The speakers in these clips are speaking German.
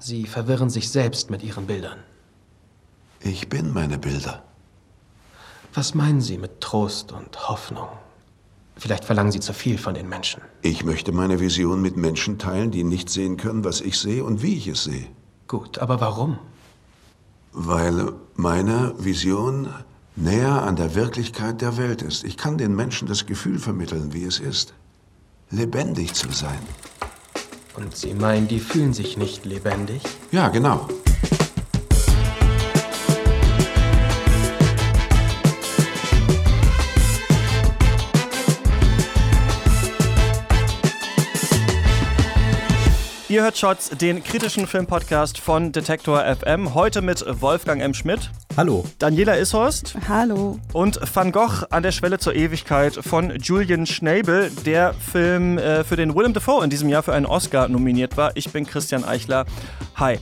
Sie verwirren sich selbst mit Ihren Bildern. Ich bin meine Bilder. Was meinen Sie mit Trost und Hoffnung? Vielleicht verlangen Sie zu viel von den Menschen. Ich möchte meine Vision mit Menschen teilen, die nicht sehen können, was ich sehe und wie ich es sehe. Gut, aber warum? Weil meine Vision näher an der Wirklichkeit der Welt ist. Ich kann den Menschen das Gefühl vermitteln, wie es ist, lebendig zu sein. Und Sie meinen, die fühlen sich nicht lebendig? Ja, genau. Ihr hört Shots, den kritischen Filmpodcast von Detektor FM. Heute mit Wolfgang M. Schmidt. Hallo. Daniela Ishorst. Hallo. Und Van Gogh an der Schwelle zur Ewigkeit von Julian Schnabel, der Film äh, für den Willem Dafoe in diesem Jahr für einen Oscar nominiert war. Ich bin Christian Eichler. Hi.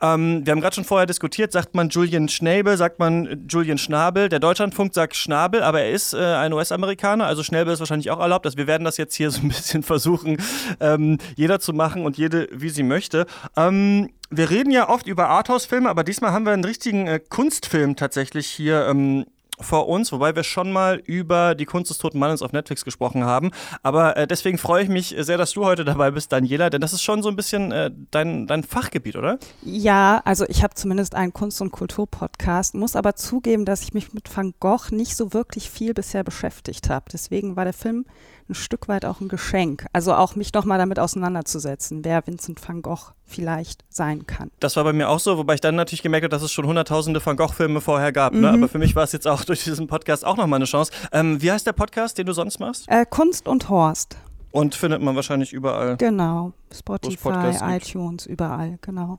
Ähm, wir haben gerade schon vorher diskutiert, sagt man Julian Schnabel, sagt man Julian Schnabel. Der Deutschlandfunk sagt Schnabel, aber er ist äh, ein US-Amerikaner, also Schnabel ist wahrscheinlich auch erlaubt. Also wir werden das jetzt hier so ein bisschen versuchen, ähm, jeder zu machen und jede, wie sie möchte. Ähm, wir reden ja oft über Arthouse-Filme, aber diesmal haben wir einen richtigen äh, Kunstfilm tatsächlich hier ähm, vor uns, wobei wir schon mal über die Kunst des toten Mannes auf Netflix gesprochen haben. Aber äh, deswegen freue ich mich sehr, dass du heute dabei bist, Daniela, denn das ist schon so ein bisschen äh, dein, dein Fachgebiet, oder? Ja, also ich habe zumindest einen Kunst- und Kulturpodcast, muss aber zugeben, dass ich mich mit Van Gogh nicht so wirklich viel bisher beschäftigt habe. Deswegen war der Film ein Stück weit auch ein Geschenk. Also auch mich nochmal damit auseinanderzusetzen, wer Vincent van Gogh vielleicht sein kann. Das war bei mir auch so, wobei ich dann natürlich gemerkt habe, dass es schon hunderttausende Van Gogh-Filme vorher gab. Mhm. Ne? Aber für mich war es jetzt auch durch diesen Podcast auch nochmal eine Chance. Ähm, wie heißt der Podcast, den du sonst machst? Äh, Kunst und Horst. Und findet man wahrscheinlich überall. Genau. Spotify, iTunes, überall, genau.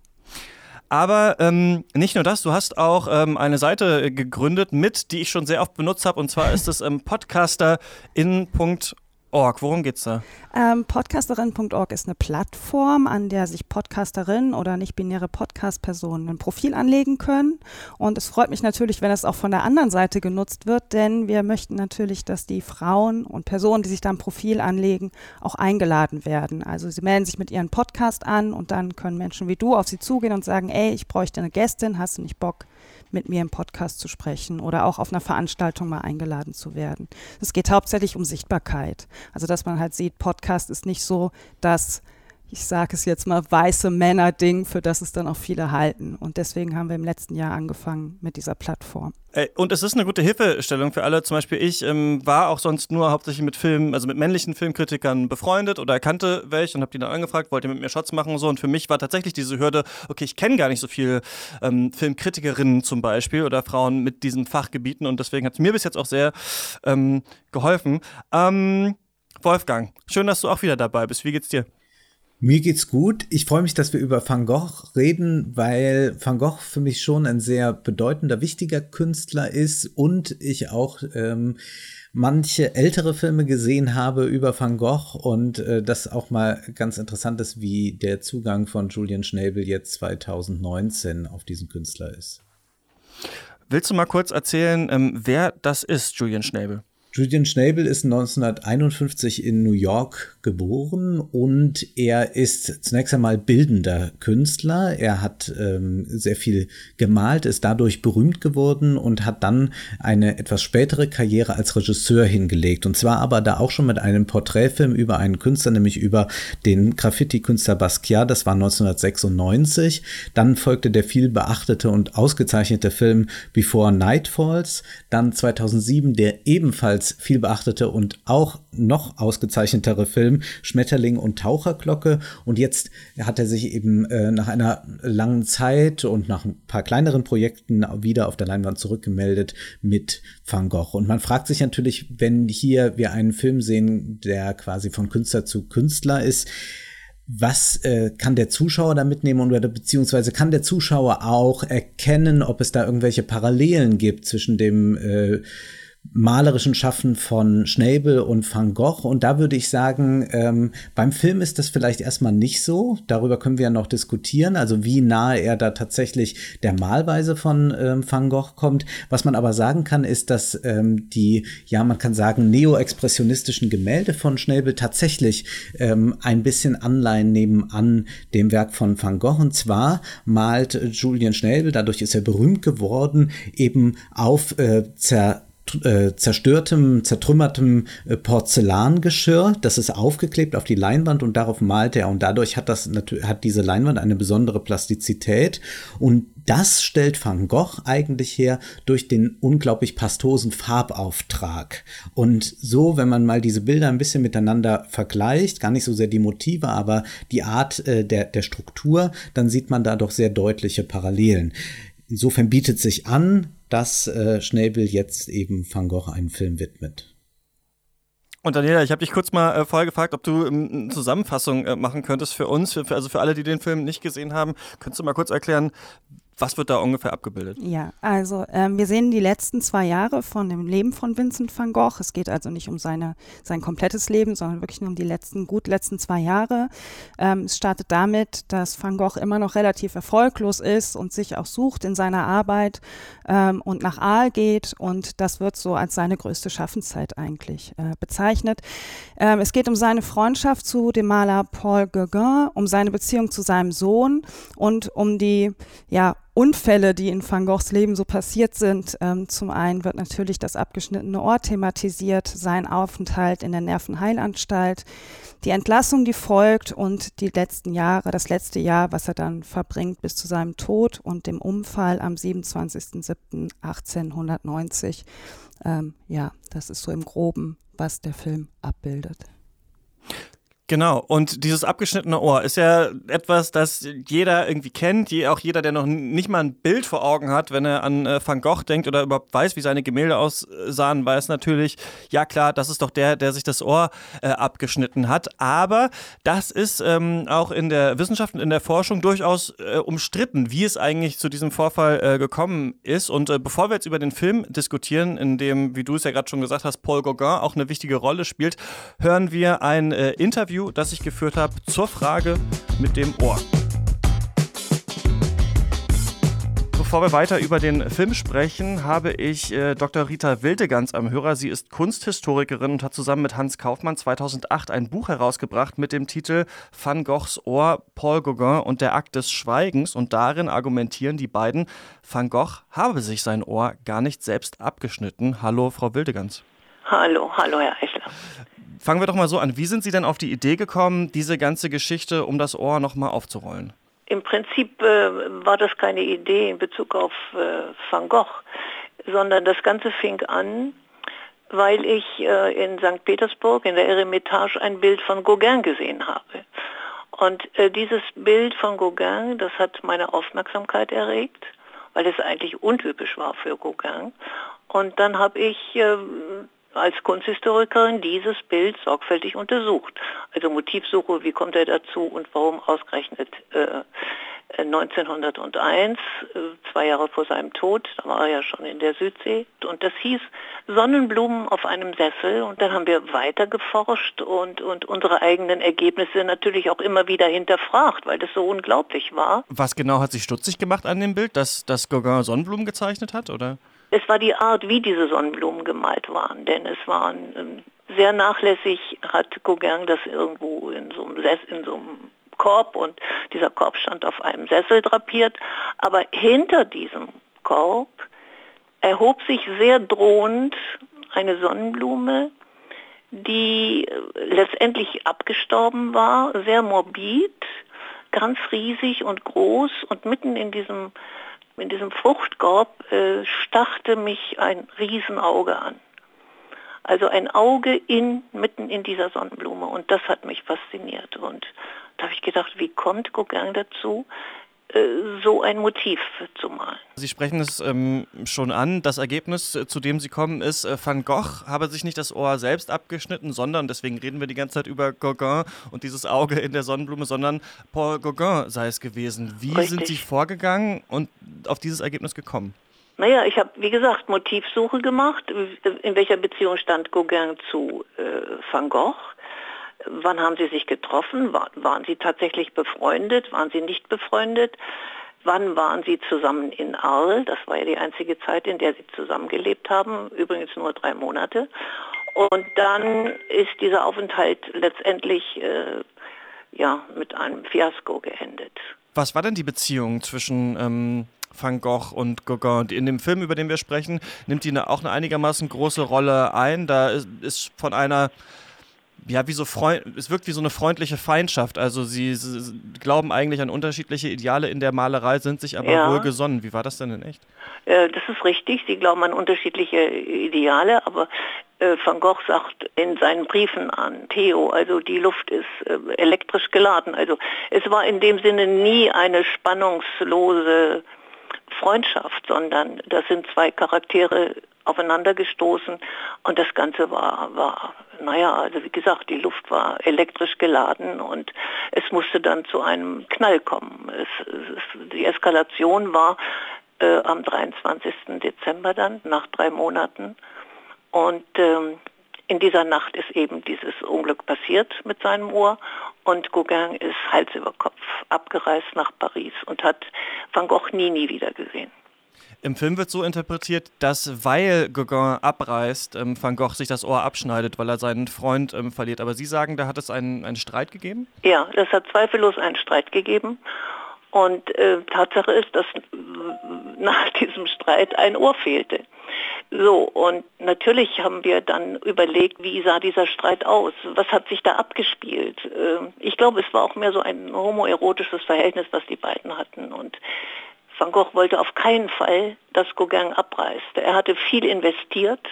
Aber ähm, nicht nur das, du hast auch ähm, eine Seite gegründet mit, die ich schon sehr oft benutzt habe, und zwar ist es ähm, podcasterin.org. Org. Worum geht's da? Ähm, Podcasterin.org ist eine Plattform, an der sich Podcasterinnen oder nicht-binäre Podcast-Personen ein Profil anlegen können. Und es freut mich natürlich, wenn es auch von der anderen Seite genutzt wird, denn wir möchten natürlich, dass die Frauen und Personen, die sich da ein Profil anlegen, auch eingeladen werden. Also sie melden sich mit ihrem Podcast an und dann können Menschen wie du auf sie zugehen und sagen, ey, ich bräuchte eine Gästin, hast du nicht Bock? mit mir im Podcast zu sprechen oder auch auf einer Veranstaltung mal eingeladen zu werden. Es geht hauptsächlich um Sichtbarkeit. Also dass man halt sieht, Podcast ist nicht so dass ich sage es jetzt mal, weiße Männer-Ding, für das es dann auch viele halten. Und deswegen haben wir im letzten Jahr angefangen mit dieser Plattform. Und es ist eine gute Hilfestellung für alle. Zum Beispiel ich ähm, war auch sonst nur hauptsächlich mit Filmen, also mit männlichen Filmkritikern befreundet oder erkannte welche und habe die dann angefragt, wollt ihr mit mir Shots machen und so. Und für mich war tatsächlich diese Hürde, okay, ich kenne gar nicht so viele ähm, Filmkritikerinnen zum Beispiel oder Frauen mit diesen Fachgebieten und deswegen hat es mir bis jetzt auch sehr ähm, geholfen. Ähm, Wolfgang, schön, dass du auch wieder dabei bist. Wie geht's dir? Mir geht's gut. Ich freue mich, dass wir über Van Gogh reden, weil Van Gogh für mich schon ein sehr bedeutender, wichtiger Künstler ist und ich auch ähm, manche ältere Filme gesehen habe über Van Gogh und äh, das auch mal ganz interessant ist, wie der Zugang von Julian Schnabel jetzt 2019 auf diesen Künstler ist. Willst du mal kurz erzählen, ähm, wer das ist, Julian Schnabel? Julian Schnabel ist 1951 in New York geboren und er ist zunächst einmal bildender Künstler. Er hat ähm, sehr viel gemalt, ist dadurch berühmt geworden und hat dann eine etwas spätere Karriere als Regisseur hingelegt. Und zwar aber da auch schon mit einem Porträtfilm über einen Künstler, nämlich über den Graffiti-Künstler Basquiat. Das war 1996. Dann folgte der viel beachtete und ausgezeichnete Film Before Night Falls. Dann 2007 der ebenfalls viel beachtete und auch noch ausgezeichnetere Film Schmetterling und Taucherglocke. Und jetzt hat er sich eben äh, nach einer langen Zeit und nach ein paar kleineren Projekten wieder auf der Leinwand zurückgemeldet mit Van Gogh. Und man fragt sich natürlich, wenn hier wir einen Film sehen, der quasi von Künstler zu Künstler ist, was äh, kann der Zuschauer da mitnehmen oder beziehungsweise kann der Zuschauer auch erkennen, ob es da irgendwelche Parallelen gibt zwischen dem äh, malerischen Schaffen von Schnabel und Van Gogh. Und da würde ich sagen, ähm, beim Film ist das vielleicht erstmal nicht so. Darüber können wir ja noch diskutieren, also wie nahe er da tatsächlich der Malweise von ähm, Van Gogh kommt. Was man aber sagen kann, ist, dass ähm, die, ja, man kann sagen, neo-expressionistischen Gemälde von Schnabel tatsächlich ähm, ein bisschen Anleihen nehmen an dem Werk von Van Gogh. Und zwar malt Julian Schnabel, dadurch ist er berühmt geworden, eben auf äh, äh, zerstörtem, zertrümmertem äh, Porzellangeschirr. Das ist aufgeklebt auf die Leinwand und darauf malt er. Und dadurch hat, das, hat diese Leinwand eine besondere Plastizität. Und das stellt Van Gogh eigentlich her durch den unglaublich pastosen Farbauftrag. Und so, wenn man mal diese Bilder ein bisschen miteinander vergleicht, gar nicht so sehr die Motive, aber die Art äh, der, der Struktur, dann sieht man da doch sehr deutliche Parallelen. Insofern bietet sich an, dass äh, Schnabel jetzt eben Van Gogh einen Film widmet. Und Daniela, ich habe dich kurz mal äh, vorher gefragt, ob du ähm, eine Zusammenfassung äh, machen könntest für uns, für, also für alle, die den Film nicht gesehen haben. Könntest du mal kurz erklären, was wird da ungefähr abgebildet? Ja, also ähm, wir sehen die letzten zwei Jahre von dem Leben von Vincent van Gogh. Es geht also nicht um seine, sein komplettes Leben, sondern wirklich nur um die letzten, gut letzten zwei Jahre. Ähm, es startet damit, dass Van Gogh immer noch relativ erfolglos ist und sich auch sucht in seiner Arbeit ähm, und nach Aal geht. Und das wird so als seine größte Schaffenszeit eigentlich äh, bezeichnet. Ähm, es geht um seine Freundschaft zu dem Maler Paul Gauguin, um seine Beziehung zu seinem Sohn und um die, ja, Unfälle, die in Van Goghs Leben so passiert sind. Ähm, zum einen wird natürlich das abgeschnittene Ohr thematisiert, sein Aufenthalt in der Nervenheilanstalt, die Entlassung, die folgt und die letzten Jahre, das letzte Jahr, was er dann verbringt bis zu seinem Tod und dem Unfall am 27.07.1890. Ähm, ja, das ist so im Groben, was der Film abbildet. Genau, und dieses abgeschnittene Ohr ist ja etwas, das jeder irgendwie kennt, auch jeder, der noch nicht mal ein Bild vor Augen hat, wenn er an äh, Van Gogh denkt oder überhaupt weiß, wie seine Gemälde aussahen, weiß natürlich, ja klar, das ist doch der, der sich das Ohr äh, abgeschnitten hat. Aber das ist ähm, auch in der Wissenschaft und in der Forschung durchaus äh, umstritten, wie es eigentlich zu diesem Vorfall äh, gekommen ist. Und äh, bevor wir jetzt über den Film diskutieren, in dem, wie du es ja gerade schon gesagt hast, Paul Gauguin auch eine wichtige Rolle spielt, hören wir ein äh, Interview Interview, das ich geführt habe zur Frage mit dem Ohr. Bevor wir weiter über den Film sprechen, habe ich äh, Dr. Rita Wildegans am Hörer. Sie ist Kunsthistorikerin und hat zusammen mit Hans Kaufmann 2008 ein Buch herausgebracht mit dem Titel Van Goghs Ohr, Paul Gauguin und der Akt des Schweigens. Und darin argumentieren die beiden, Van Gogh habe sich sein Ohr gar nicht selbst abgeschnitten. Hallo, Frau Wildegans. Hallo, hallo, Herr Eichler. Fangen wir doch mal so an. Wie sind Sie denn auf die Idee gekommen, diese ganze Geschichte um das Ohr nochmal aufzurollen? Im Prinzip äh, war das keine Idee in Bezug auf äh, Van Gogh, sondern das Ganze fing an, weil ich äh, in St. Petersburg in der Eremitage ein Bild von Gauguin gesehen habe. Und äh, dieses Bild von Gauguin, das hat meine Aufmerksamkeit erregt, weil es eigentlich untypisch war für Gauguin. Und dann habe ich äh, als Kunsthistorikerin dieses Bild sorgfältig untersucht. Also Motivsuche, wie kommt er dazu und warum ausgerechnet äh, 1901, äh, zwei Jahre vor seinem Tod, da war er ja schon in der Südsee. Und das hieß Sonnenblumen auf einem Sessel. Und dann haben wir weiter geforscht und, und unsere eigenen Ergebnisse natürlich auch immer wieder hinterfragt, weil das so unglaublich war. Was genau hat sich stutzig gemacht an dem Bild, dass, dass Gauguin Sonnenblumen gezeichnet hat, oder? Es war die Art, wie diese Sonnenblumen gemalt waren, denn es waren ähm, sehr nachlässig, hat Gauguin das irgendwo in so einem, Sess in so einem Korb und dieser Korb stand auf einem Sessel drapiert, aber hinter diesem Korb erhob sich sehr drohend eine Sonnenblume, die äh, letztendlich abgestorben war, sehr morbid, ganz riesig und groß und mitten in diesem in diesem Fruchtkorb äh, stachte mich ein Riesenauge an. Also ein Auge in, mitten in dieser Sonnenblume und das hat mich fasziniert. Und da habe ich gedacht, wie kommt Gauguin dazu, so ein Motiv zu malen. Sie sprechen es ähm, schon an. Das Ergebnis, äh, zu dem Sie kommen, ist, äh, Van Gogh habe sich nicht das Ohr selbst abgeschnitten, sondern, deswegen reden wir die ganze Zeit über Gauguin und dieses Auge in der Sonnenblume, sondern Paul Gauguin sei es gewesen. Wie Richtig. sind Sie vorgegangen und auf dieses Ergebnis gekommen? Naja, ich habe, wie gesagt, Motivsuche gemacht. In welcher Beziehung stand Gauguin zu äh, Van Gogh? Wann haben sie sich getroffen? War, waren sie tatsächlich befreundet? Waren sie nicht befreundet? Wann waren sie zusammen in Arles? Das war ja die einzige Zeit, in der sie zusammengelebt haben. Übrigens nur drei Monate. Und dann ist dieser Aufenthalt letztendlich äh, ja, mit einem Fiasko geendet. Was war denn die Beziehung zwischen ähm, Van Gogh und Gauguin? In dem Film, über den wir sprechen, nimmt die auch eine einigermaßen große Rolle ein. Da ist, ist von einer ja, wie so Freund, es wirkt wie so eine freundliche Feindschaft. Also sie, sie, glauben eigentlich an unterschiedliche Ideale in der Malerei, sind sich aber ja. wohlgesonnen. Wie war das denn in echt? Äh, das ist richtig. Sie glauben an unterschiedliche Ideale, aber äh, Van Gogh sagt in seinen Briefen an Theo, also die Luft ist äh, elektrisch geladen. Also es war in dem Sinne nie eine spannungslose Freundschaft, sondern das sind zwei Charaktere aufeinandergestoßen und das Ganze war, war, naja, also wie gesagt, die Luft war elektrisch geladen und es musste dann zu einem Knall kommen. Es, es, die Eskalation war äh, am 23. Dezember dann, nach drei Monaten. Und ähm, in dieser Nacht ist eben dieses Unglück passiert mit seinem Ohr und Gauguin ist Hals über Kopf abgereist nach Paris und hat Van Gogh nie, nie wieder gesehen. Im Film wird so interpretiert, dass weil Gauguin abreist, ähm, Van Gogh sich das Ohr abschneidet, weil er seinen Freund ähm, verliert. Aber Sie sagen, da hat es einen, einen Streit gegeben? Ja, das hat zweifellos einen Streit gegeben. Und äh, Tatsache ist, dass nach diesem Streit ein Ohr fehlte. So, und natürlich haben wir dann überlegt, wie sah dieser Streit aus? Was hat sich da abgespielt? Ähm, ich glaube, es war auch mehr so ein homoerotisches Verhältnis, was die beiden hatten. Und Van Gogh wollte auf keinen Fall, dass Gauguin abreiste. Er hatte viel investiert.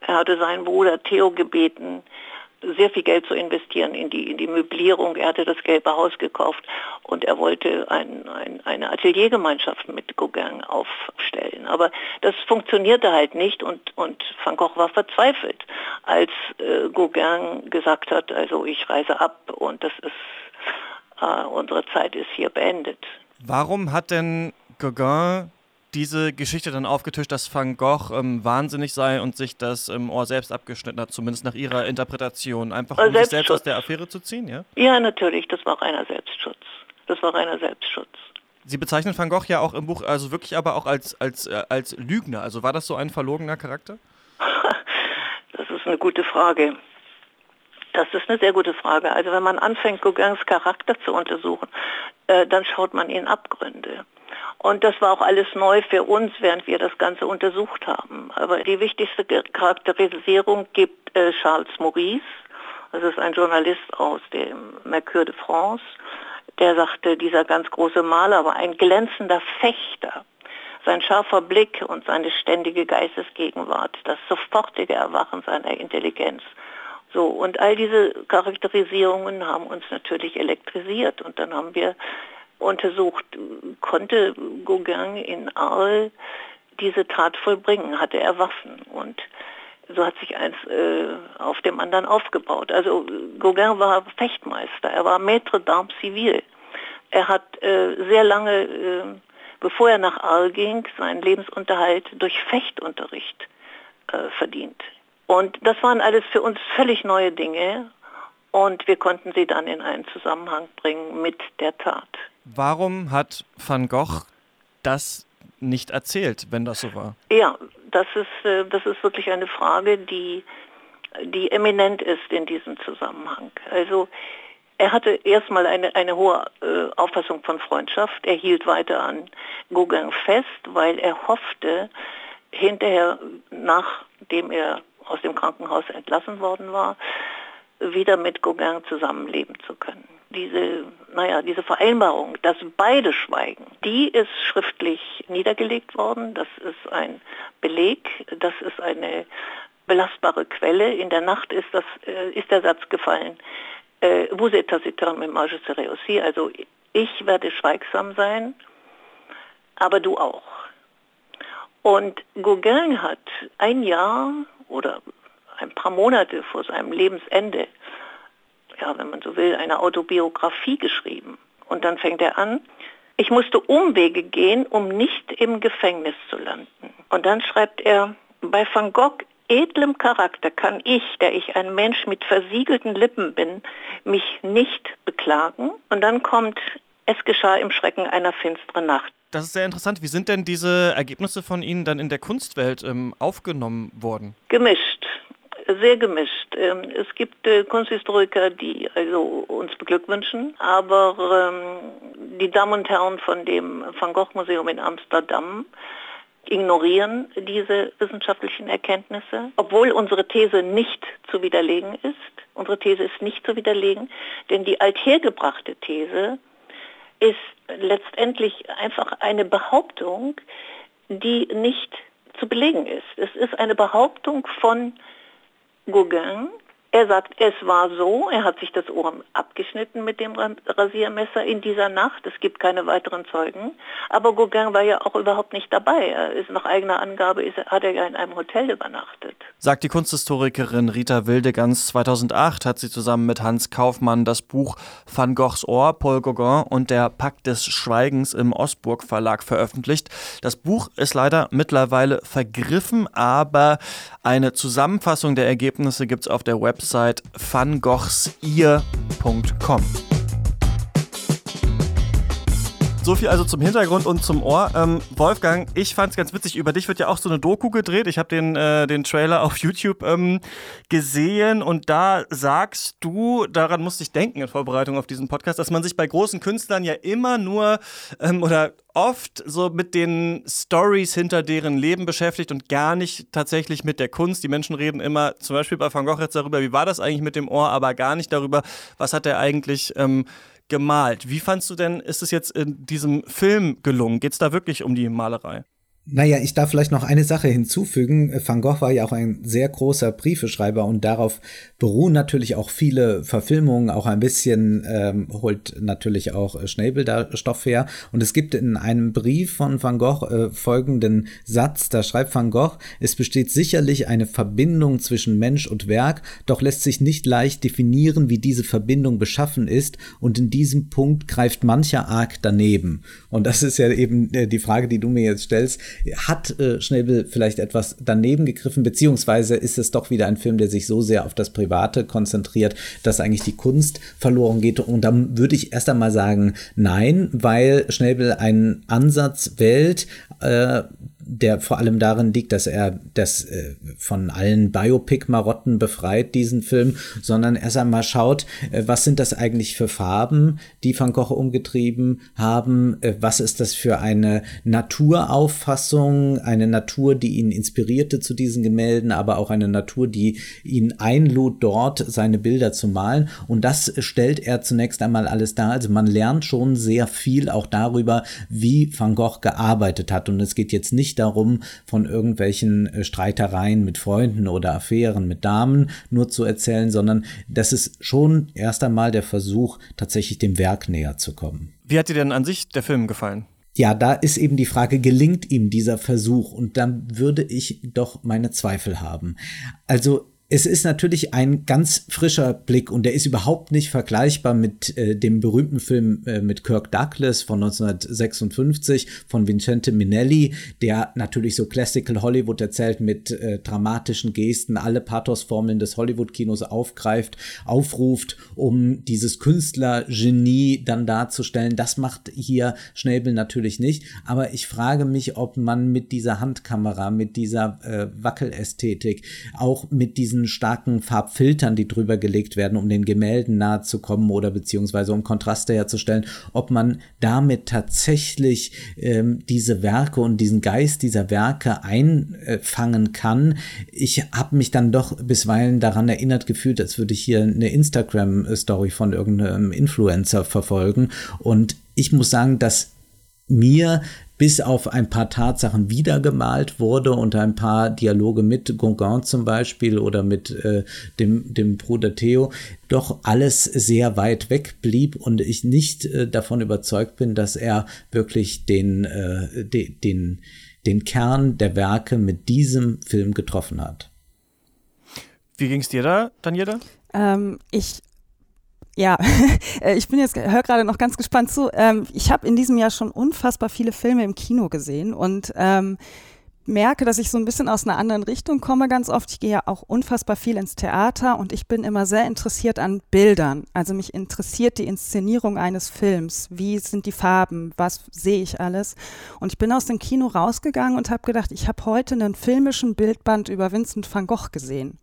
Er hatte seinen Bruder Theo gebeten, sehr viel Geld zu investieren in die, in die Möblierung. Er hatte das Gelbe Haus gekauft und er wollte ein, ein, eine Ateliergemeinschaft mit Gauguin aufstellen. Aber das funktionierte halt nicht und, und Van Gogh war verzweifelt, als äh, Gauguin gesagt hat, also ich reise ab und das ist, äh, unsere Zeit ist hier beendet. Warum hat denn Gauguin diese Geschichte dann aufgetischt, dass Van Gogh ähm, wahnsinnig sei und sich das ähm, Ohr selbst abgeschnitten hat, zumindest nach ihrer Interpretation, einfach um sich selbst aus der Affäre zu ziehen, ja? Ja, natürlich, das war reiner Selbstschutz. Das war reiner Selbstschutz. Sie bezeichnen Van Gogh ja auch im Buch, also wirklich aber auch als, als, äh, als Lügner. Also war das so ein verlogener Charakter? das ist eine gute Frage. Das ist eine sehr gute Frage. Also wenn man anfängt, Gauguins Charakter zu untersuchen, äh, dann schaut man in Abgründe. Und das war auch alles neu für uns, während wir das Ganze untersucht haben. Aber die wichtigste Charakterisierung gibt äh, Charles Maurice. Das ist ein Journalist aus dem Mercure de France. Der sagte, dieser ganz große Maler war ein glänzender Fechter. Sein scharfer Blick und seine ständige Geistesgegenwart, das sofortige Erwachen seiner Intelligenz. So, und all diese Charakterisierungen haben uns natürlich elektrisiert. Und dann haben wir untersucht, konnte Gauguin in Arles diese Tat vollbringen, hatte er Waffen und so hat sich eins äh, auf dem anderen aufgebaut. Also Gauguin war Fechtmeister, er war Maître d'Armes Civil. Er hat äh, sehr lange, äh, bevor er nach Arles ging, seinen Lebensunterhalt durch Fechtunterricht äh, verdient. Und das waren alles für uns völlig neue Dinge und wir konnten sie dann in einen Zusammenhang bringen mit der Tat. Warum hat Van Gogh das nicht erzählt, wenn das so war? Ja, das ist, äh, das ist wirklich eine Frage, die, die eminent ist in diesem Zusammenhang. Also er hatte erstmal eine, eine hohe äh, Auffassung von Freundschaft. Er hielt weiter an Gauguin fest, weil er hoffte, hinterher, nachdem er aus dem Krankenhaus entlassen worden war, wieder mit Gauguin zusammenleben zu können. Diese, naja, diese Vereinbarung, dass beide schweigen, die ist schriftlich niedergelegt worden. Das ist ein Beleg, das ist eine belastbare Quelle. In der Nacht ist, das, äh, ist der Satz gefallen, äh, vous êtes taciturne, mais je serai aussi. Also ich werde schweigsam sein, aber du auch. Und Gauguin hat ein Jahr oder ein paar Monate vor seinem Lebensende, ja, wenn man so will, eine Autobiografie geschrieben. Und dann fängt er an, Ich musste Umwege gehen, um nicht im Gefängnis zu landen. Und dann schreibt er, bei Van Gogh edlem Charakter kann ich, der ich ein Mensch mit versiegelten Lippen bin, mich nicht beklagen. Und dann kommt, es geschah im Schrecken einer finsteren Nacht. Das ist sehr interessant. Wie sind denn diese Ergebnisse von Ihnen dann in der Kunstwelt ähm, aufgenommen worden? Gemischt sehr gemischt. Ähm, es gibt äh, Kunsthistoriker, die also uns beglückwünschen, aber ähm, die Damen und Herren von dem Van Gogh Museum in Amsterdam ignorieren diese wissenschaftlichen Erkenntnisse, obwohl unsere These nicht zu widerlegen ist. Unsere These ist nicht zu widerlegen, denn die althergebrachte These ist letztendlich einfach eine Behauptung, die nicht zu belegen ist. Es ist eine Behauptung von Gauguin, er sagt, es war so, er hat sich das Ohr abgeschnitten mit dem Rasiermesser in dieser Nacht. Es gibt keine weiteren Zeugen. Aber Gauguin war ja auch überhaupt nicht dabei. Er ist nach eigener Angabe ist, hat er ja in einem Hotel übernachtet. Sagt die Kunsthistorikerin Rita Wildegans. 2008 hat sie zusammen mit Hans Kaufmann das Buch Van Goghs Ohr, Paul Gauguin und der Pakt des Schweigens im Osburg Verlag veröffentlicht. Das Buch ist leider mittlerweile vergriffen, aber eine Zusammenfassung der Ergebnisse gibt es auf der Website Website vangochsir.com. So viel also zum Hintergrund und zum Ohr. Ähm, Wolfgang, ich fand es ganz witzig. Über dich wird ja auch so eine Doku gedreht. Ich habe den, äh, den Trailer auf YouTube ähm, gesehen und da sagst du, daran musste ich denken in Vorbereitung auf diesen Podcast, dass man sich bei großen Künstlern ja immer nur ähm, oder oft so mit den Stories hinter deren Leben beschäftigt und gar nicht tatsächlich mit der Kunst. Die Menschen reden immer, zum Beispiel bei Van Gogh jetzt darüber, wie war das eigentlich mit dem Ohr, aber gar nicht darüber, was hat er eigentlich ähm, gemalt. Wie fandst du denn, ist es jetzt in diesem Film gelungen? Geht es da wirklich um die Malerei? Naja, ich darf vielleicht noch eine Sache hinzufügen. Van Gogh war ja auch ein sehr großer Briefeschreiber und darauf beruhen natürlich auch viele Verfilmungen. Auch ein bisschen ähm, holt natürlich auch Schnabel da Stoff her. Und es gibt in einem Brief von Van Gogh äh, folgenden Satz. Da schreibt Van Gogh, es besteht sicherlich eine Verbindung zwischen Mensch und Werk, doch lässt sich nicht leicht definieren, wie diese Verbindung beschaffen ist. Und in diesem Punkt greift mancher arg daneben. Und das ist ja eben äh, die Frage, die du mir jetzt stellst hat äh, Schnabel vielleicht etwas daneben gegriffen, beziehungsweise ist es doch wieder ein Film, der sich so sehr auf das Private konzentriert, dass eigentlich die Kunst verloren geht. Und dann würde ich erst einmal sagen, nein, weil Schnabel einen Ansatz wählt, äh, der vor allem darin liegt, dass er das äh, von allen Biopic-Marotten befreit, diesen Film, sondern erst einmal schaut, äh, was sind das eigentlich für Farben, die Van Gogh umgetrieben haben, äh, was ist das für eine Naturauffassung, eine Natur, die ihn inspirierte zu diesen Gemälden, aber auch eine Natur, die ihn einlud, dort seine Bilder zu malen. Und das stellt er zunächst einmal alles dar. Also man lernt schon sehr viel auch darüber, wie Van Gogh gearbeitet hat. Und es geht jetzt nicht darum, von irgendwelchen äh, Streitereien mit Freunden oder Affären mit Damen nur zu erzählen, sondern das ist schon erst einmal der Versuch, tatsächlich dem Werk näher zu kommen. Wie hat dir denn an sich der Film gefallen? Ja, da ist eben die Frage, gelingt ihm dieser Versuch? Und dann würde ich doch meine Zweifel haben. Also es ist natürlich ein ganz frischer Blick und der ist überhaupt nicht vergleichbar mit äh, dem berühmten Film äh, mit Kirk Douglas von 1956 von Vincente Minelli, der natürlich so Classical Hollywood erzählt mit äh, dramatischen Gesten, alle Pathosformeln des Hollywood-Kinos aufgreift, aufruft, um dieses Künstlergenie dann darzustellen. Das macht hier Schnabel natürlich nicht, aber ich frage mich, ob man mit dieser Handkamera, mit dieser äh, Wackelästhetik, auch mit diesen diesen starken Farbfiltern, die drüber gelegt werden, um den Gemälden nahe zu kommen oder beziehungsweise um Kontraste herzustellen, ob man damit tatsächlich ähm, diese Werke und diesen Geist dieser Werke einfangen kann. Ich habe mich dann doch bisweilen daran erinnert gefühlt, als würde ich hier eine Instagram-Story von irgendeinem Influencer verfolgen. Und ich muss sagen, dass mir bis auf ein paar Tatsachen wiedergemalt wurde und ein paar Dialoge mit Gauguin zum Beispiel oder mit äh, dem, dem Bruder Theo, doch alles sehr weit weg blieb und ich nicht äh, davon überzeugt bin, dass er wirklich den, äh, de, den, den Kern der Werke mit diesem Film getroffen hat. Wie ging es dir da, Daniela? Ähm, ich Ja, äh, ich bin jetzt, höre gerade noch ganz gespannt zu. Ähm, ich habe in diesem Jahr schon unfassbar viele Filme im Kino gesehen und ähm, merke, dass ich so ein bisschen aus einer anderen Richtung komme ganz oft. Ich gehe ja auch unfassbar viel ins Theater und ich bin immer sehr interessiert an Bildern. Also mich interessiert die Inszenierung eines Films. Wie sind die Farben? Was sehe ich alles? Und ich bin aus dem Kino rausgegangen und habe gedacht, ich habe heute einen filmischen Bildband über Vincent van Gogh gesehen.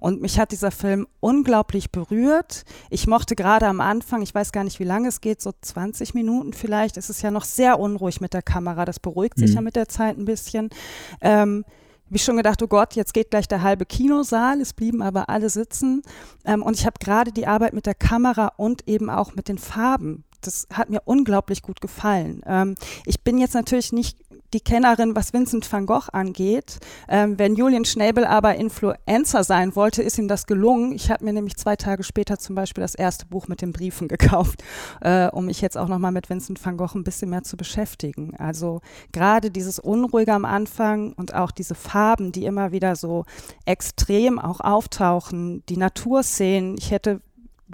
Und mich hat dieser Film unglaublich berührt. Ich mochte gerade am Anfang, ich weiß gar nicht, wie lange es geht, so 20 Minuten vielleicht. Es ist ja noch sehr unruhig mit der Kamera. Das beruhigt sich mhm. ja mit der Zeit ein bisschen. Ähm, habe ich schon gedacht, oh Gott, jetzt geht gleich der halbe Kinosaal. Es blieben aber alle sitzen. Ähm, und ich habe gerade die Arbeit mit der Kamera und eben auch mit den Farben. Das hat mir unglaublich gut gefallen. Ähm, ich bin jetzt natürlich nicht die Kennerin, was Vincent van Gogh angeht. Ähm, wenn Julian Schnabel aber Influencer sein wollte, ist ihm das gelungen. Ich habe mir nämlich zwei Tage später zum Beispiel das erste Buch mit den Briefen gekauft, äh, um mich jetzt auch nochmal mit Vincent van Gogh ein bisschen mehr zu beschäftigen. Also gerade dieses Unruhige am Anfang und auch diese Farben, die immer wieder so extrem auch auftauchen, die Naturszenen. Ich hätte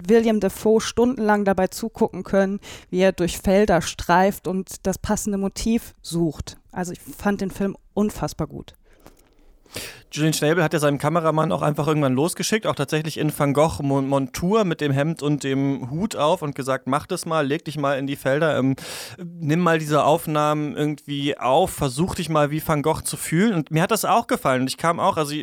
William Defoe stundenlang dabei zugucken können, wie er durch Felder streift und das passende Motiv sucht. Also ich fand den Film unfassbar gut. Julian Schnabel hat ja seinen Kameramann auch einfach irgendwann losgeschickt, auch tatsächlich in Van Gogh Montur mit dem Hemd und dem Hut auf und gesagt, mach das mal, leg dich mal in die Felder, ähm, nimm mal diese Aufnahmen irgendwie auf, versuch dich mal wie Van Gogh zu fühlen. Und mir hat das auch gefallen. Und ich kam auch, also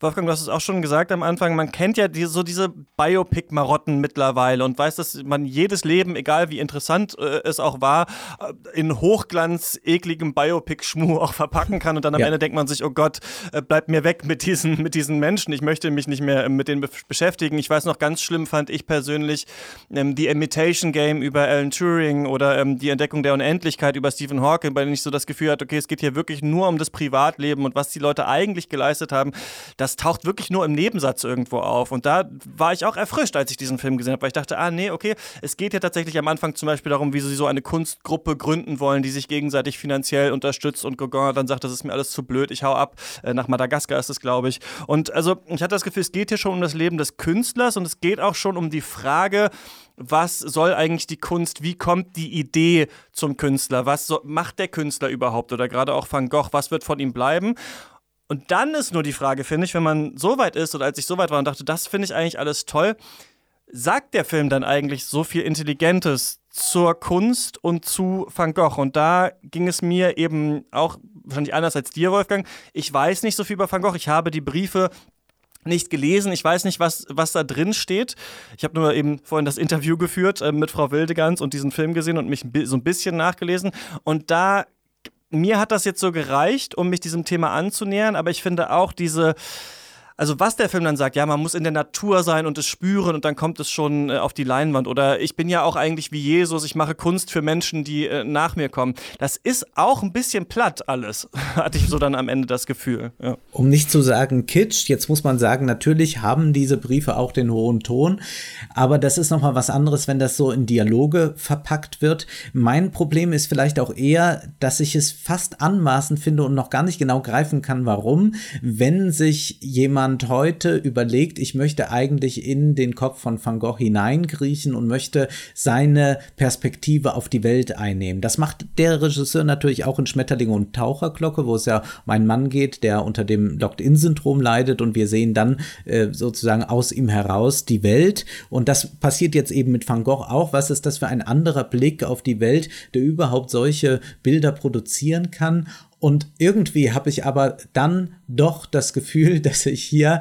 Wolfgang, du hast es auch schon gesagt am Anfang, man kennt ja die, so diese Biopic-Marotten mittlerweile und weiß, dass man jedes Leben, egal wie interessant äh, es auch war, äh, in Hochglanz, ekligem Biopic-Schmuh auch verpacken kann. Und dann am ja. Ende denkt man sich, oh Gott, äh, bleibt mir weg mit diesen, mit diesen Menschen. Ich möchte mich nicht mehr mit denen beschäftigen. Ich weiß noch, ganz schlimm fand ich persönlich ähm, die Imitation Game über Alan Turing oder ähm, die Entdeckung der Unendlichkeit über Stephen Hawking, bei denen ich so das Gefühl hatte, okay, es geht hier wirklich nur um das Privatleben und was die Leute eigentlich geleistet haben, das taucht wirklich nur im Nebensatz irgendwo auf. Und da war ich auch erfrischt, als ich diesen Film gesehen habe, weil ich dachte, ah nee, okay, es geht ja tatsächlich am Anfang zum Beispiel darum, wie sie so eine Kunstgruppe gründen wollen, die sich gegenseitig finanziell unterstützt und Gauguin dann sagt, das ist mir alles zu blöd, ich hau ab. Äh, nach Madagaskar ist es, glaube ich. Und also ich hatte das Gefühl, es geht hier schon um das Leben des Künstlers und es geht auch schon um die Frage, was soll eigentlich die Kunst, wie kommt die Idee zum Künstler, was so, macht der Künstler überhaupt oder gerade auch Van Gogh, was wird von ihm bleiben? Und dann ist nur die Frage, finde ich, wenn man so weit ist oder als ich so weit war und dachte, das finde ich eigentlich alles toll, sagt der Film dann eigentlich so viel Intelligentes zur Kunst und zu Van Gogh? Und da ging es mir eben auch wahrscheinlich anders als dir, Wolfgang. Ich weiß nicht so viel über Van Gogh. Ich habe die Briefe nicht gelesen. Ich weiß nicht, was, was da drin steht. Ich habe nur eben vorhin das Interview geführt äh, mit Frau Wildegans und diesen Film gesehen und mich so ein bisschen nachgelesen. Und da, mir hat das jetzt so gereicht, um mich diesem Thema anzunähern. Aber ich finde auch diese also was der Film dann sagt, ja, man muss in der Natur sein und es spüren und dann kommt es schon äh, auf die Leinwand. Oder ich bin ja auch eigentlich wie Jesus, ich mache Kunst für Menschen, die äh, nach mir kommen. Das ist auch ein bisschen platt alles, hatte ich so dann am Ende das Gefühl. Ja. Um nicht zu sagen Kitsch, jetzt muss man sagen, natürlich haben diese Briefe auch den hohen Ton, aber das ist nochmal was anderes, wenn das so in Dialoge verpackt wird. Mein Problem ist vielleicht auch eher, dass ich es fast anmaßend finde und noch gar nicht genau greifen kann, warum, wenn sich jemand jemand heute überlegt, ich möchte eigentlich in den Kopf von Van Gogh hineinkriechen und möchte seine Perspektive auf die Welt einnehmen. Das macht der Regisseur natürlich auch in Schmetterling und Taucherglocke, wo es ja um einen Mann geht, der unter dem Locked-In-Syndrom leidet und wir sehen dann äh, sozusagen aus ihm heraus die Welt. Und das passiert jetzt eben mit Van Gogh auch. Was ist das für ein anderer Blick auf die Welt, der überhaupt solche Bilder produzieren kann? Und irgendwie habe ich aber dann doch das Gefühl, dass ich hier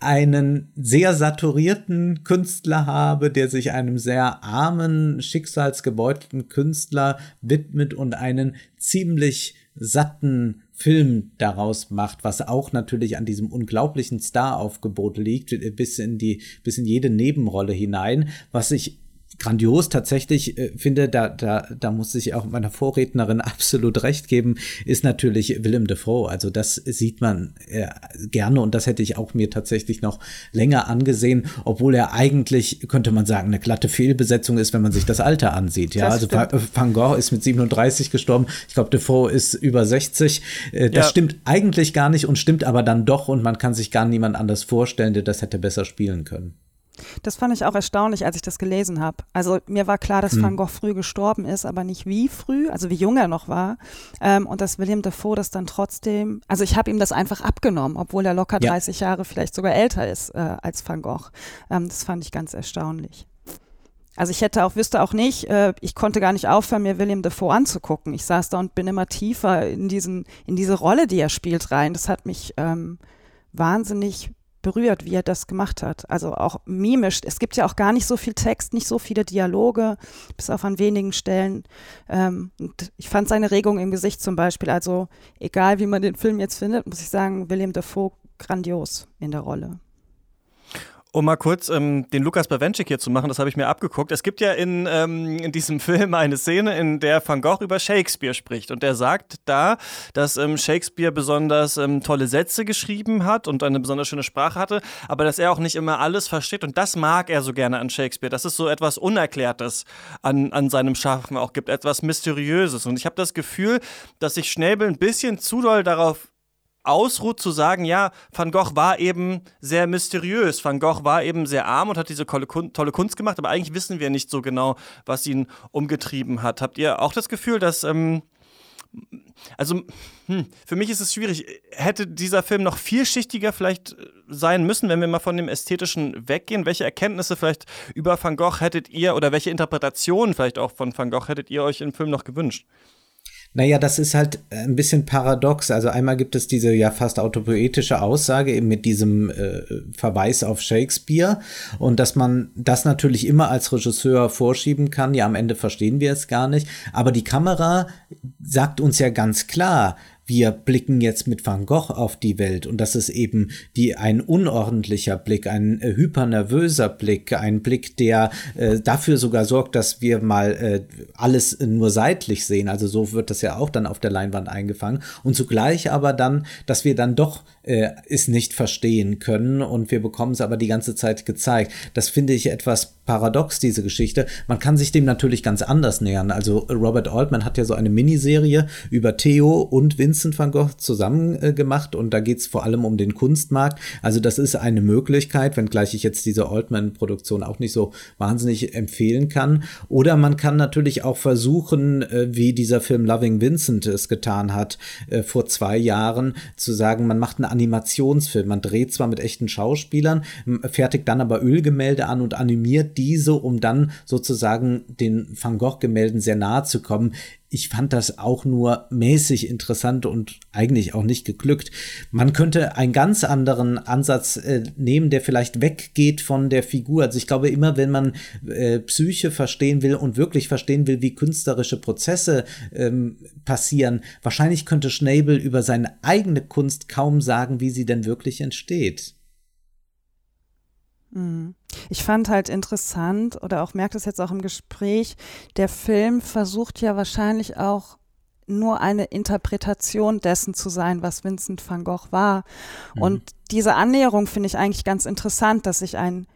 einen sehr saturierten Künstler habe, der sich einem sehr armen, schicksalsgebeutelten Künstler widmet und einen ziemlich satten Film daraus macht, was auch natürlich an diesem unglaublichen Star-Aufgebot liegt, bis in die, bis in jede Nebenrolle hinein, was ich grandios tatsächlich äh, finde, da, da, da muss ich auch meiner Vorrednerin absolut recht geben, ist natürlich Willem Dafoe. Also das sieht man äh, gerne und das hätte ich auch mir tatsächlich noch länger angesehen, obwohl er eigentlich, könnte man sagen, eine glatte Fehlbesetzung ist, wenn man sich das Alter ansieht. Ja, das also stimmt. Van Gogh ist mit 37 gestorben. Ich glaube, Dafoe ist über 60. Äh, das ja. stimmt eigentlich gar nicht und stimmt aber dann doch und man kann sich gar niemand anders vorstellen, der das hätte besser spielen können. Das fand ich auch erstaunlich, als ich das gelesen habe. Also mir war klar, dass hm. Van Gogh früh gestorben ist, aber nicht wie früh, also wie jung er noch war. Ähm, und dass William Dafoe das dann trotzdem, also ich habe ihm das einfach abgenommen, obwohl er locker ja. 30 Jahre vielleicht sogar älter ist äh, als Van Gogh. Ähm, das fand ich ganz erstaunlich. Also ich hätte auch, wüsste auch nicht, äh, ich konnte gar nicht aufhören, mir William Dafoe anzugucken. Ich saß da und bin immer tiefer in diesen, in diese Rolle, die er spielt, rein. Das hat mich ähm, wahnsinnig berührt, wie er das gemacht hat. Also auch mimisch. Es gibt ja auch gar nicht so viel Text, nicht so viele Dialoge, bis auf an wenigen Stellen. Ähm, und ich fand seine Regung im Gesicht zum Beispiel, also egal wie man den Film jetzt findet, muss ich sagen, William Dafoe grandios in der Rolle. Um mal kurz ähm, den Lukas Bawenschik hier zu machen, das habe ich mir abgeguckt. Es gibt ja in, ähm, in diesem Film eine Szene, in der Van Gogh über Shakespeare spricht. Und der sagt da, dass ähm, Shakespeare besonders ähm, tolle Sätze geschrieben hat und eine besonders schöne Sprache hatte, aber dass er auch nicht immer alles versteht. Und das mag er so gerne an Shakespeare. Dass es so etwas Unerklärtes an, an seinem Schaffen auch gibt, etwas Mysteriöses. Und ich habe das Gefühl, dass sich Schnäbel ein bisschen zu doll darauf ausruht zu sagen, ja, Van Gogh war eben sehr mysteriös. Van Gogh war eben sehr arm und hat diese tolle, Kunst gemacht, aber eigentlich wissen wir nicht so genau, was ihn umgetrieben hat. Habt ihr auch das Gefühl, dass, ähm, also hm, für mich ist es schwierig, hätte dieser Film noch vielschichtiger vielleicht äh, sein müssen, wenn wir mal von dem Ästhetischen weggehen? Welche Erkenntnisse vielleicht über Van Gogh hättet ihr oder welche Interpretationen vielleicht auch von Van Gogh hättet ihr euch im Film noch gewünscht? Naja, das ist halt äh, ein bisschen paradox. Also einmal gibt es diese ja fast autopoetische Aussage eben mit diesem äh, Verweis auf Shakespeare und dass man das natürlich immer als Regisseur vorschieben kann. Ja, am Ende verstehen wir es gar nicht. Aber die Kamera sagt uns ja ganz klar, wir blicken jetzt mit Van Gogh auf die Welt und das ist eben die ein unordentlicher Blick, ein äh, hypernervöser Blick, ein Blick, der äh, dafür sogar sorgt, dass wir mal äh, alles nur seitlich sehen. Also so wird das ja auch dann auf der Leinwand eingefangen und zugleich aber dann, dass wir dann doch äh, es nicht verstehen können und wir bekommen es aber die ganze Zeit gezeigt. Das finde ich etwas paradox, diese Geschichte. Man kann sich dem natürlich ganz anders nähern. Also Robert Altman hat ja so eine Miniserie über Theo und Vincent van Gogh zusammen äh, gemacht und da geht es vor allem um den Kunstmarkt. Also das ist eine Möglichkeit, wenngleich ich jetzt diese Altman-Produktion auch nicht so wahnsinnig empfehlen kann. Oder man kann natürlich auch versuchen, äh, wie dieser Film Loving Vincent es getan hat, äh, vor zwei Jahren, zu sagen, man macht einen Animationsfilm. Man dreht zwar mit echten Schauspielern, fertigt dann aber Ölgemälde an und animiert diese, um dann sozusagen den Van Gogh-Gemälden sehr nahe zu kommen. Ich fand das auch nur mäßig interessant und eigentlich auch nicht geglückt. Man könnte einen ganz anderen Ansatz äh, nehmen, der vielleicht weggeht von der Figur. Also ich glaube immer, wenn man äh, Psyche verstehen will und wirklich verstehen will, wie künstlerische Prozesse ähm, passieren, wahrscheinlich könnte Schnabel über seine eigene Kunst kaum sagen, wie sie denn wirklich entsteht. Mhm. Ich fand halt interessant oder auch merkt es jetzt auch im Gespräch, der Film versucht ja wahrscheinlich auch nur eine Interpretation dessen zu sein, was Vincent van Gogh war. Mhm. Und diese Annäherung finde ich eigentlich ganz interessant, dass sich ein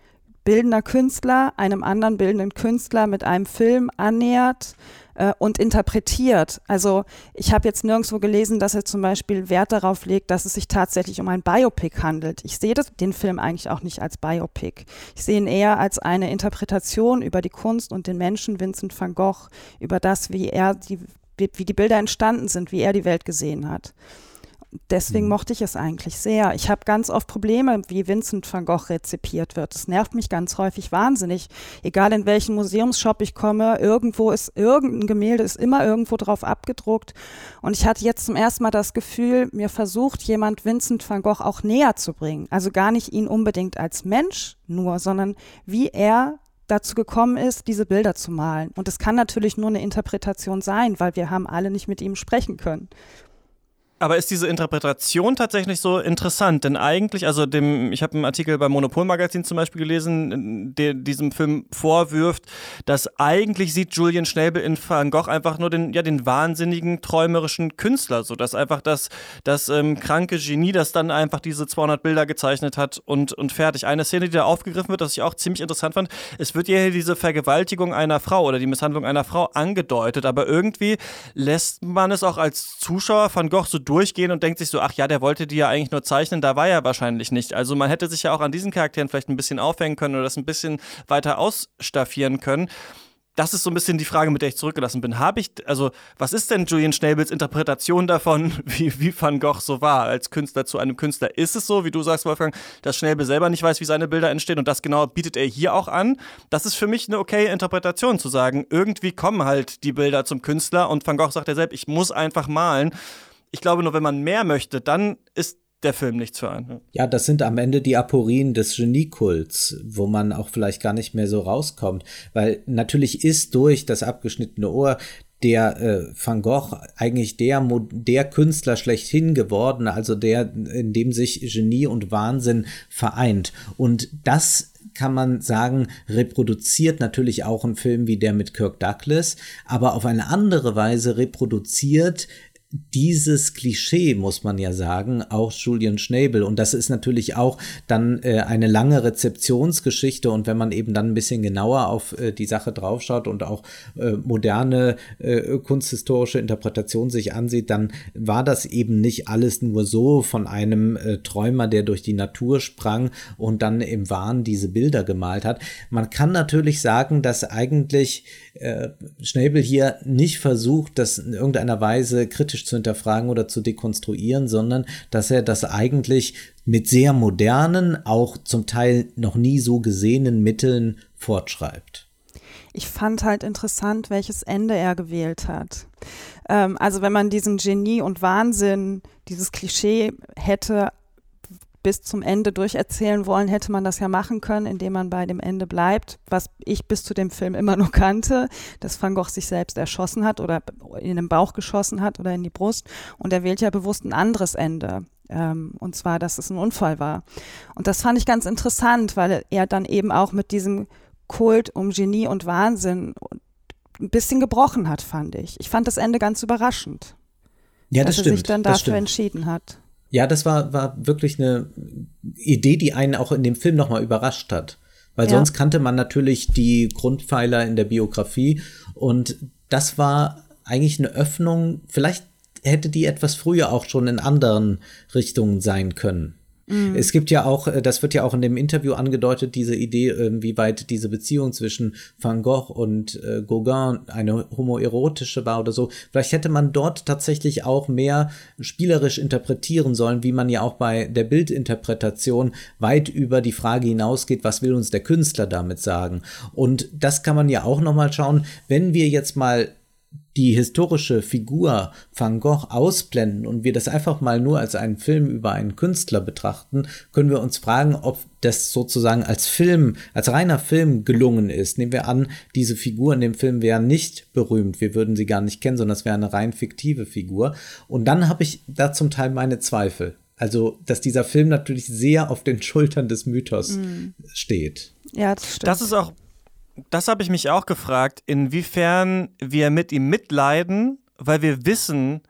bildender Künstler einem anderen bildenden Künstler mit einem Film annähert äh, und interpretiert. Also ich habe jetzt nirgendwo gelesen, dass er zum Beispiel Wert darauf legt, dass es sich tatsächlich um ein Biopic handelt. Ich sehe den Film eigentlich auch nicht als Biopic. Ich sehe ihn eher als eine Interpretation über die Kunst und den Menschen Vincent van Gogh, über das, wie er die, wie die Bilder entstanden sind, wie er die Welt gesehen hat deswegen mhm. mochte ich es eigentlich sehr. Ich habe ganz oft Probleme, wie Vincent van Gogh rezipiert wird. Das nervt mich ganz häufig wahnsinnig. Egal in welchen Museumsshop ich komme, irgendwo ist irgendein Gemälde, ist immer irgendwo drauf abgedruckt. Und ich hatte jetzt zum ersten Mal das Gefühl, mir versucht jemand Vincent van Gogh auch näher zu bringen. Also gar nicht ihn unbedingt als Mensch nur, sondern wie er dazu gekommen ist, diese Bilder zu malen. Und es kann natürlich nur eine Interpretation sein, weil wir haben alle nicht mit ihm sprechen können. Aber ist diese Interpretation tatsächlich so interessant? Denn eigentlich, also dem, ich habe einen Artikel beim Monopol-Magazin zum Beispiel gelesen, der diesem Film vorwirft, dass eigentlich sieht Julian Schnäbel in Van Gogh einfach nur den, ja, den wahnsinnigen, träumerischen Künstler, so dass einfach das, das ähm, kranke Genie, das dann einfach diese 200 Bilder gezeichnet hat und, und fertig. Eine Szene, die da aufgegriffen wird, das ich auch ziemlich interessant fand, es wird ja hier diese Vergewaltigung einer Frau oder die Misshandlung einer Frau angedeutet, aber irgendwie lässt man es auch als Zuschauer Van Gogh so durchgehen und denkt sich so, ach ja, der wollte die ja eigentlich nur zeichnen, da war er wahrscheinlich nicht. Also man hätte sich ja auch an diesen Charakteren vielleicht ein bisschen aufhängen können oder das ein bisschen weiter ausstaffieren können das ist so ein bisschen die Frage, mit der ich zurückgelassen bin. Habe ich, also, was ist denn Julian Schnabels Interpretation davon, wie, wie Van Gogh so war als Künstler zu einem Künstler? Ist es so, wie du sagst, Wolfgang, dass Schnabel selber nicht weiß, wie seine Bilder entstehen und das genau bietet er hier auch an? Das ist für mich eine okay Interpretation zu sagen, irgendwie kommen halt die Bilder zum Künstler und Van Gogh sagt ja selbst, ich muss einfach malen. Ich glaube nur, wenn man mehr möchte, dann ist der Film nichts für einen. Ja, das sind am Ende die Aporien des Geniekults, wo man auch vielleicht gar nicht mehr so rauskommt. Weil natürlich ist durch das abgeschnittene Ohr der äh, Van Gogh eigentlich der, der Künstler schlechthin geworden, also der, in dem sich Genie und Wahnsinn vereint. Und das kann man sagen, reproduziert natürlich auch einen Film wie der mit Kirk Douglas, aber auf eine andere Weise reproduziert dieses Klischee, muss man ja sagen, auch Julian Schnabel. Und das ist natürlich auch dann äh, eine lange Rezeptionsgeschichte. Und wenn man eben dann ein bisschen genauer auf äh, die Sache draufschaut und auch äh, moderne äh, kunsthistorische Interpretation sich ansieht, dann war das eben nicht alles nur so von einem äh, Träumer, der durch die Natur sprang und dann im Wahn diese Bilder gemalt hat. Man kann natürlich sagen, dass eigentlich äh, Schnabel hier nicht versucht, das in irgendeiner Weise kritisch zu hinterfragen oder zu dekonstruieren, sondern dass er das eigentlich mit sehr modernen, auch zum Teil noch nie so gesehenen Mitteln fortschreibt. Ich fand halt interessant, welches Ende er gewählt hat. Ähm, also wenn man diesen Genie und Wahnsinn, dieses Klischee hätte bis zum Ende durcherzählen wollen, hätte man das ja machen können, indem man bei dem Ende bleibt, was ich bis zu dem Film immer nur kannte, dass Van Gogh sich selbst erschossen hat oder in den Bauch geschossen hat oder in die Brust. Und er wählt ja bewusst ein anderes Ende. Ähm, und zwar, dass es ein Unfall war. Und das fand ich ganz interessant, weil er dann eben auch mit diesem Kult um Genie und Wahnsinn ein bisschen gebrochen hat, fand ich. Ich fand das Ende ganz überraschend. Ja, das dass stimmt. er sich dann dafür entschieden hat. Ja, das war, war wirklich eine Idee, die einen auch in dem Film nochmal überrascht hat. Weil ja. sonst kannte man natürlich die Grundpfeiler in der Biografie und das war eigentlich eine Öffnung. Vielleicht hätte die etwas früher auch schon in anderen Richtungen sein können. Mhm. Es gibt ja auch, äh, das wird ja auch in dem Interview angedeutet, diese Idee, ähm, wie weit diese Beziehung zwischen Van Gogh und äh, Gauguin eine homoerotische war oder so. Vielleicht hätte man dort tatsächlich auch mehr spielerisch interpretieren sollen, wie man ja auch bei der Bildinterpretation weit über die Frage hinausgeht, was will uns der Künstler damit sagen. Und das kann man ja auch nochmal schauen, wenn wir jetzt mal die historische Figur Van Gogh ausblenden und wir das einfach mal nur als einen Film über einen Künstler betrachten, können wir uns fragen, ob das sozusagen als Film, als reiner Film gelungen ist. Nehmen wir an, diese Figur in dem Film wäre nicht berühmt, wir würden sie gar nicht kennen, sondern es wäre eine rein fiktive Figur. Und dann habe ich da zum Teil meine Zweifel. Also, dass dieser Film natürlich sehr auf den Schultern des Mythos mm. steht. Ja, das stimmt. Das ist auch das habe ich mich auch gefragt, inwiefern wir mit ihm mitleiden, weil wir wissen,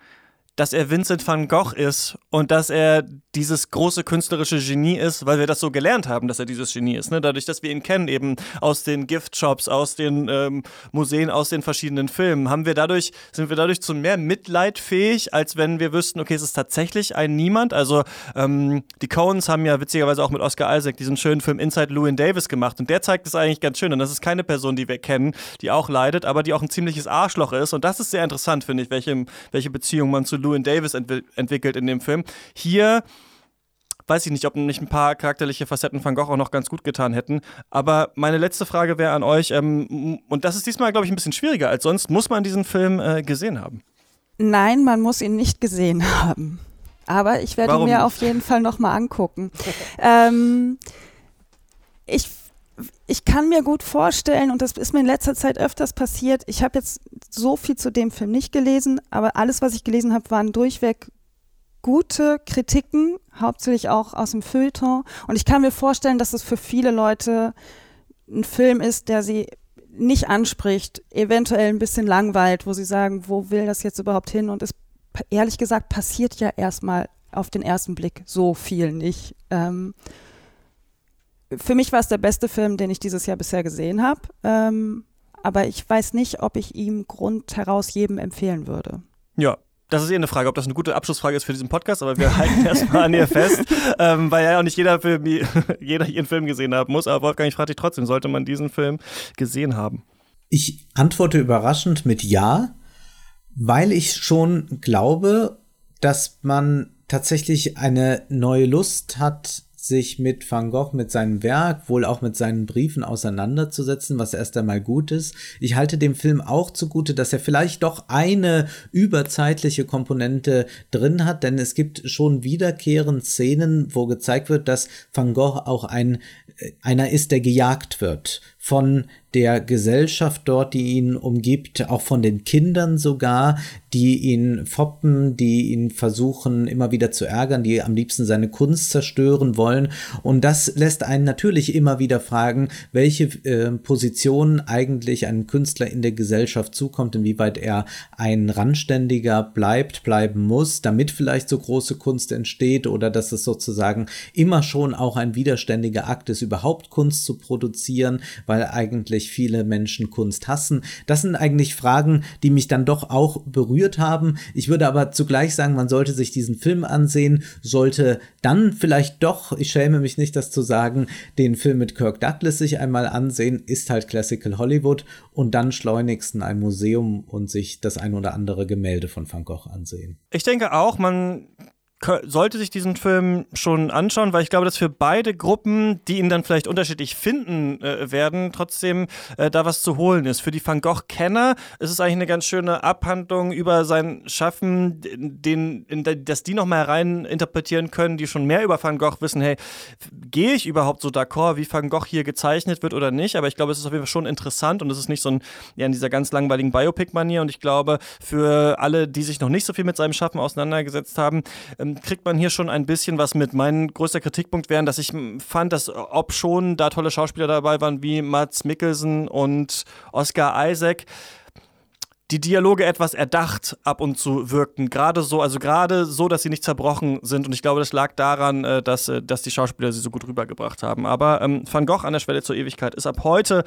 dass er Vincent van Gogh ist und dass er dieses große künstlerische Genie ist, weil wir das so gelernt haben, dass er dieses Genie ist. Ne? Dadurch, dass wir ihn kennen, eben aus den Giftshops, aus den ähm, Museen, aus den verschiedenen Filmen, haben wir dadurch, sind wir dadurch zu mehr Mitleid fähig, als wenn wir wüssten, okay, es ist tatsächlich ein Niemand. Also ähm, die Coens haben ja witzigerweise auch mit Oscar Isaac diesen schönen Film Inside Llewyn Davis gemacht und der zeigt es eigentlich ganz schön. Und das ist keine Person, die wir kennen, die auch leidet, aber die auch ein ziemliches Arschloch ist. Und das ist sehr interessant, finde ich, welche, welche Beziehung man zu Llewyn Davis entwi entwickelt in dem Film. Hier weiß ich nicht, ob nicht ein paar charakterliche Facetten Van Gogh auch noch ganz gut getan hätten. Aber meine letzte Frage wäre an euch, ähm, und das ist diesmal, glaube ich, ein bisschen schwieriger als sonst, muss man diesen Film äh, gesehen haben? Nein, man muss ihn nicht gesehen haben. Aber ich werde Warum mir nicht? auf jeden Fall nochmal angucken. ähm, ich ich kann mir gut vorstellen, und das ist mir in letzter Zeit öfters passiert, ich habe jetzt so viel zu dem Film nicht gelesen, aber alles, was ich gelesen habe, waren durchweg gute Kritiken, hauptsächlich auch aus dem Feuilleton. Und ich kann mir vorstellen, dass es für viele Leute ein Film ist, der sie nicht anspricht, eventuell ein bisschen langweilt, wo sie sagen, wo will das jetzt überhaupt hin? Und es ehrlich gesagt passiert ja erstmal auf den ersten Blick so viel nicht. Ähm, für mich war es der beste Film, den ich dieses Jahr bisher gesehen habe. Ähm, aber ich weiß nicht, ob ich ihm Grund heraus jedem empfehlen würde. Ja, das ist eh eine Frage, ob das eine gute Abschlussfrage ist für diesen Podcast, aber wir halten erstmal an ihr fest, ähm, weil ja auch nicht jeder Film, jeder ihren Film gesehen haben muss. Aber Wolfgang, ich frage dich trotzdem, sollte man diesen Film gesehen haben? Ich antworte überraschend mit Ja, weil ich schon glaube, dass man tatsächlich eine neue Lust hat, sich mit Van Gogh, mit seinem Werk, wohl auch mit seinen Briefen auseinanderzusetzen, was erst einmal gut ist. Ich halte dem Film auch zugute, dass er vielleicht doch eine überzeitliche Komponente drin hat, denn es gibt schon wiederkehrend Szenen, wo gezeigt wird, dass Van Gogh auch ein äh, einer ist, der gejagt wird von der Gesellschaft dort, die ihn umgibt, auch von den Kindern sogar, die ihn foppen, die ihn versuchen immer wieder zu ärgern, die am liebsten seine Kunst zerstören wollen. Und das lässt einen natürlich immer wieder fragen, welche äh, Position eigentlich einem Künstler in der Gesellschaft zukommt, inwieweit er ein Randständiger bleibt, bleiben muss, damit vielleicht so große Kunst entsteht oder dass es sozusagen immer schon auch ein widerständiger Akt ist, überhaupt Kunst zu produzieren, weil weil eigentlich viele Menschen Kunst hassen. Das sind eigentlich Fragen, die mich dann doch auch berührt haben. Ich würde aber zugleich sagen, man sollte sich diesen Film ansehen, sollte dann vielleicht doch, ich schäme mich nicht, das zu sagen, den Film mit Kirk Douglas sich einmal ansehen, ist halt Classical Hollywood und dann schleunigst in ein Museum und sich das ein oder andere Gemälde von Van Gogh ansehen. Ich denke auch, man sollte sich diesen Film schon anschauen, weil ich glaube, dass für beide Gruppen, die ihn dann vielleicht unterschiedlich finden äh, werden, trotzdem äh, da was zu holen ist. Für die Van Gogh-Kenner ist es eigentlich eine ganz schöne Abhandlung über sein Schaffen, den, in, dass die nochmal herein interpretieren können, die schon mehr über Van Gogh wissen, hey, gehe ich überhaupt so d'accord, wie Van Gogh hier gezeichnet wird oder nicht? Aber ich glaube, es ist auf jeden Fall schon interessant und es ist nicht so ein, ja, in dieser ganz langweiligen Biopic-Manier und ich glaube, für alle, die sich noch nicht so viel mit seinem Schaffen auseinandergesetzt haben, ähm, kriegt man hier schon ein bisschen was mit. Mein größter Kritikpunkt wäre, dass ich fand, dass ob schon da tolle Schauspieler dabei waren wie Mats Mikkelsen und Oscar Isaac, die Dialoge etwas erdacht ab und zu wirkten. Gerade so, also gerade so, dass sie nicht zerbrochen sind. Und ich glaube, das lag daran, äh, dass, äh, dass die Schauspieler sie so gut rübergebracht haben. Aber ähm, Van Gogh an der Schwelle zur Ewigkeit ist ab heute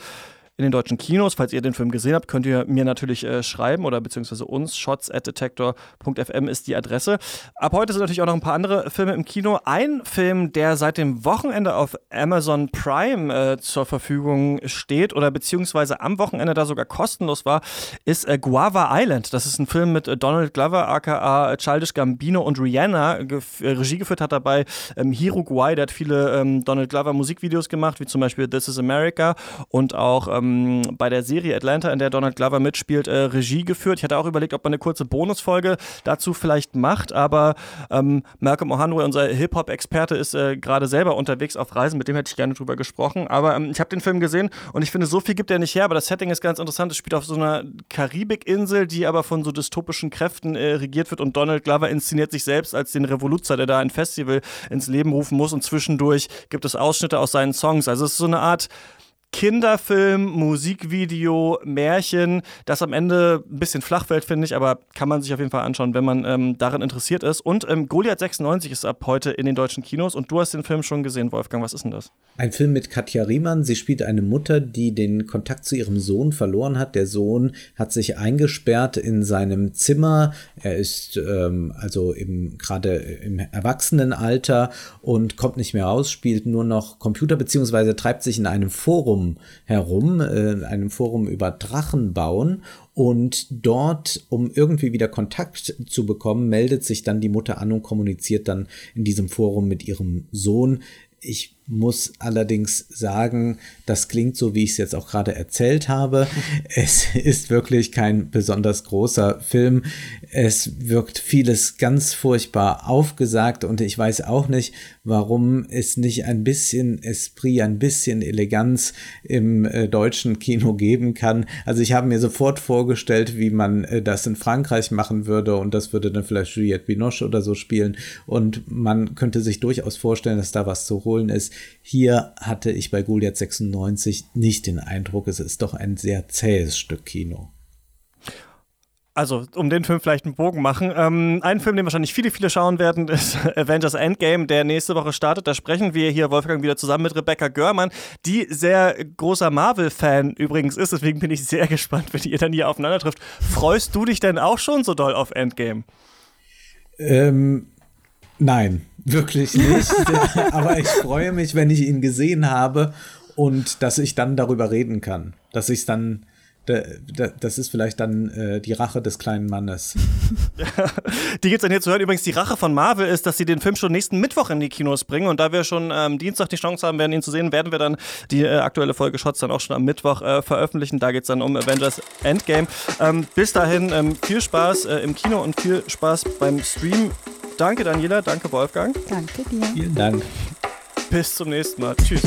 in den deutschen Kinos. Falls ihr den Film gesehen habt, könnt ihr mir natürlich äh, schreiben oder beziehungsweise uns. Shots at detector.fm ist die Adresse. Ab heute sind natürlich auch noch ein paar andere Filme im Kino. Ein Film, der seit dem Wochenende auf Amazon Prime äh, zur Verfügung steht oder beziehungsweise am Wochenende da sogar kostenlos war, ist äh, Guava Island. Das ist ein Film mit äh, Donald Glover, aka Childish Gambino und Rihanna. Gef äh, Regie geführt hat dabei ähm, Hiro Guai, der hat viele ähm, Donald Glover Musikvideos gemacht, wie zum Beispiel This is America und auch ähm, ähm, bei der Serie Atlanta, in der Donald Glover mitspielt, äh, Regie geführt. Ich hatte auch überlegt, ob man eine kurze Bonusfolge dazu vielleicht macht, aber ähm, Malcolm O'Hanway, unser Hip-Hop-Experte, ist äh, gerade selber unterwegs auf Reisen, mit dem hätte ich gerne drüber gesprochen. Aber ähm, ich habe den Film gesehen und ich finde, so viel gibt er nicht her, aber das Setting ist ganz interessant. Es spielt auf so einer Karibikinsel, die aber von so dystopischen Kräften äh, regiert wird und Donald Glover inszeniert sich selbst als den Revoluzer, der da ein Festival ins Leben rufen muss und zwischendurch gibt es Ausschnitte aus seinen Songs. Also es ist so eine Art Kinderfilm, Musikvideo, Märchen, das am Ende ein bisschen flach fällt, finde ich, aber kann man sich auf jeden Fall anschauen, wenn man ähm, darin interessiert ist. Und ähm, Goliath 96 ist ab heute in den deutschen Kinos und du hast den Film schon gesehen, Wolfgang. Was ist denn das? Ein Film mit Katja Riemann. Sie spielt eine Mutter, die den Kontakt zu ihrem Sohn verloren hat. Der Sohn hat sich eingesperrt in seinem Zimmer. Er ist ähm, also gerade im Erwachsenenalter und kommt nicht mehr raus, spielt nur noch Computer beziehungsweise treibt sich in einem Forum Forum herum, äh, einem Forum über Drachen bauen. Und dort, um irgendwie wieder Kontakt zu bekommen, meldet sich dann die Mutter an und kommuniziert dann in diesem Forum mit ihrem Sohn. Ich muss allerdings sagen, das klingt so, wie ich es jetzt auch gerade erzählt habe. Es ist wirklich kein besonders großer Film. Es wirkt vieles ganz furchtbar aufgesagt und ich weiß auch nicht, warum es nicht ein bisschen Esprit, ein bisschen Eleganz im äh, deutschen Kino geben kann. Also ich habe mir sofort vorgestellt, wie man äh, das in Frankreich machen würde und das würde dann vielleicht Juliette Binoche oder so spielen und man könnte sich durchaus vorstellen, dass da was zu holen ist. Hier hatte ich bei Goliath 96 nicht den Eindruck, es ist doch ein sehr zähes Stück Kino. Also, um den Film vielleicht einen Bogen machen. Ähm, ein Film, den wahrscheinlich viele, viele schauen werden, ist Avengers Endgame, der nächste Woche startet. Da sprechen wir hier, Wolfgang, wieder zusammen mit Rebecca Görmann, die sehr großer Marvel-Fan übrigens ist. Deswegen bin ich sehr gespannt, wenn ihr dann hier aufeinander trifft. Freust du dich denn auch schon so doll auf Endgame? Ähm, nein, wirklich nicht. Aber ich freue mich, wenn ich ihn gesehen habe und dass ich dann darüber reden kann. Dass ich es dann das ist vielleicht dann äh, die Rache des kleinen Mannes. die gibt es dann hier zu hören. Übrigens, die Rache von Marvel ist, dass sie den Film schon nächsten Mittwoch in die Kinos bringen. Und da wir schon am ähm, Dienstag die Chance haben werden, ihn zu sehen, werden wir dann die äh, aktuelle Folge Shots dann auch schon am Mittwoch äh, veröffentlichen. Da geht es dann um Avengers Endgame. Ähm, bis dahin ähm, viel Spaß äh, im Kino und viel Spaß beim Stream. Danke, Daniela. Danke, Wolfgang. Danke dir. Vielen Dank. Bis zum nächsten Mal. Tschüss.